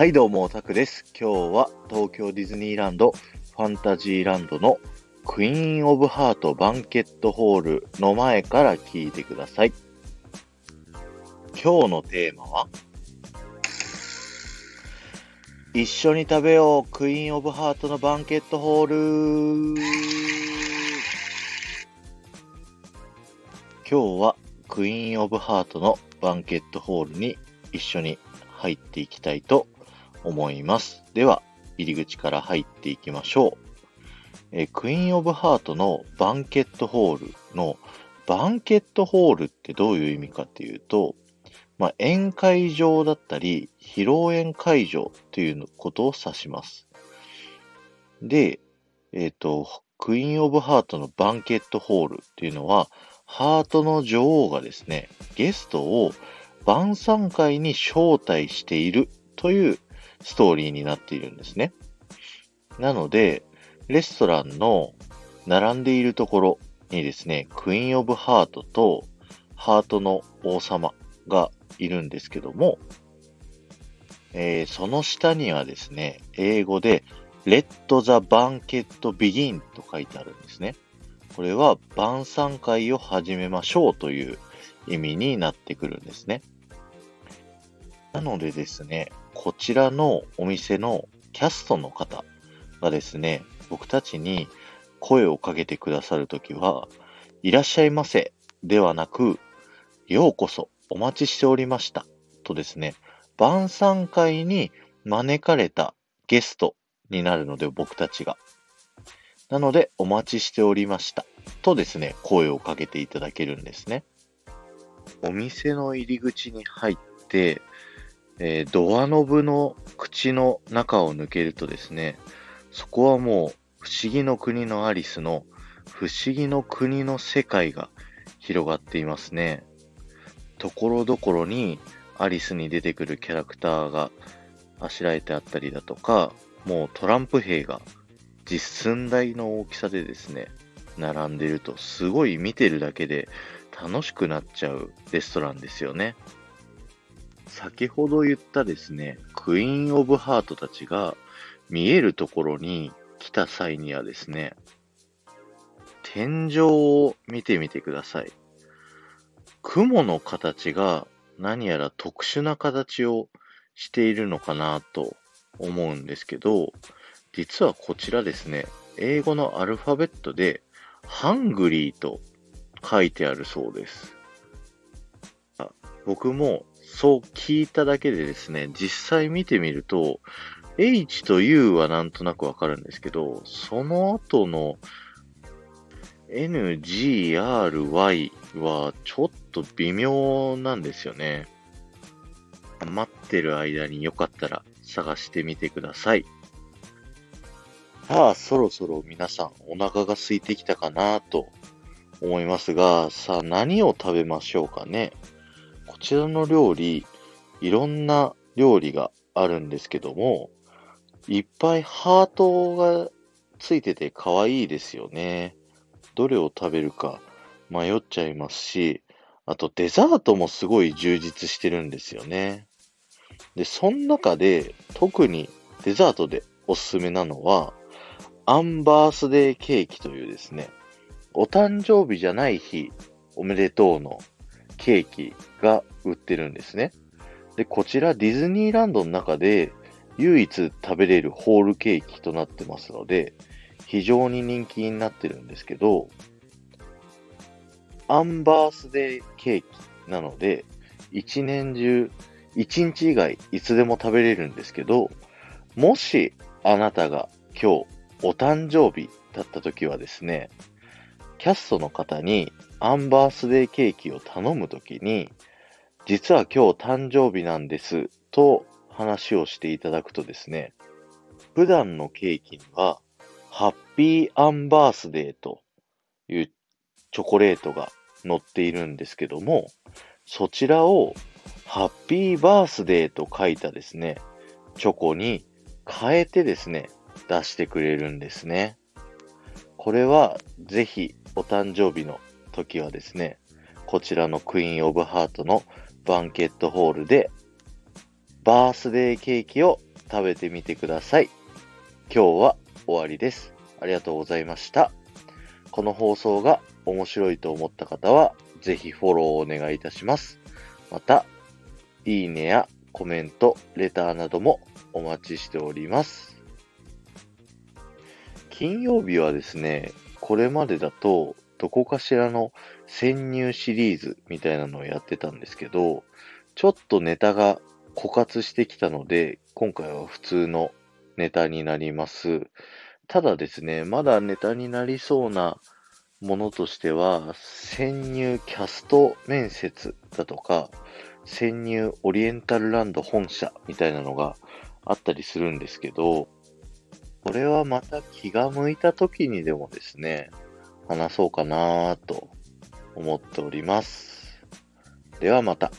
はいどうも、タクです。今日は東京ディズニーランドファンタジーランドのクイーンオブハートバンケットホールの前から聞いてください。今日のテーマは一緒に食べようクイーンオブハートのバンケットホール今日はクイーンオブハートのバンケットホールに一緒に入っていきたいと思います。では、入り口から入っていきましょう。えクイーンオブハートのバンケットホールのバンケットホールってどういう意味かっていうと、まあ、宴会場だったり、披露宴会場ということを指します。で、えっ、と、クイーンオブハートのバンケットホールっていうのは、ハートの女王がですね、ゲストを晩餐会に招待しているというストーリーになっているんですね。なので、レストランの並んでいるところにですね、クイーンオブハートとハートの王様がいるんですけども、えーその下にはですね、英語で Let the banquet begin と書いてあるんですね。これは晩餐会を始めましょうという意味になってくるんですね。なのでですね、こちらのお店のキャストの方がですね、僕たちに声をかけてくださるときは、いらっしゃいませではなく、ようこそお待ちしておりましたとですね、晩餐会に招かれたゲストになるので僕たちが。なので、お待ちしておりましたとですね、声をかけていただけるんですね。お店の入り口に入って、えードアノブの口の中を抜けるとですね、そこはもう不思議の国のアリスの不思議の国の世界が広がっていますね。ところどころにアリスに出てくるキャラクターがあしらえてあったりだとか、もうトランプ兵が実寸大の大きさでですね、並んでるとすごい見てるだけで楽しくなっちゃうレストランですよね。先ほど言ったですね、クイーンオブハートたちが見えるところに来た際にはですね、天井を見てみてください。雲の形が何やら特殊な形をしているのかなと思うんですけど、実はこちらですね、英語のアルファベットで、ハングリーと書いてあるそうです。僕もそう聞いただけでですね、実際見てみると、H と U はなんとなくわかるんですけど、その後の NGRY はちょっと微妙なんですよね。待ってる間によかったら探してみてください。さあ、そろそろ皆さんお腹が空いてきたかなと思いますが、さあ何を食べましょうかね。こちらの料理、いろんな料理があるんですけども、いっぱいハートがついてて可愛いですよね。どれを食べるか迷っちゃいますし、あとデザートもすごい充実してるんですよね。で、その中で特にデザートでおすすめなのは、アンバースデーケーキというですね、お誕生日じゃない日おめでとうのケーキが売ってるんですね。で、こちらディズニーランドの中で唯一食べれるホールケーキとなってますので、非常に人気になってるんですけど、アンバースデーケーキなので、一年中、一日以外いつでも食べれるんですけど、もしあなたが今日お誕生日だった時はですね、キャストの方にアンバースデーケーキを頼むときに、実は今日誕生日なんですと話をしていただくとですね、普段のケーキにはハッピーアンバースデーというチョコレートが乗っているんですけども、そちらをハッピーバースデーと書いたですね、チョコに変えてですね、出してくれるんですね。これはぜひお誕生日の時はですね、こちらのクイーンオブハートのバンケットホールでバースデーケーキを食べてみてください。今日は終わりです。ありがとうございました。この放送が面白いと思った方は、ぜひフォローをお願いいたします。また、いいねやコメント、レターなどもお待ちしております。金曜日はですね、これまでだと、どこかしらの潜入シリーズみたいなのをやってたんですけど、ちょっとネタが枯渇してきたので、今回は普通のネタになります。ただですね、まだネタになりそうなものとしては、潜入キャスト面接だとか、潜入オリエンタルランド本社みたいなのがあったりするんですけど、これはまた気が向いた時にでもですね、話そうかなと思っております。ではまた。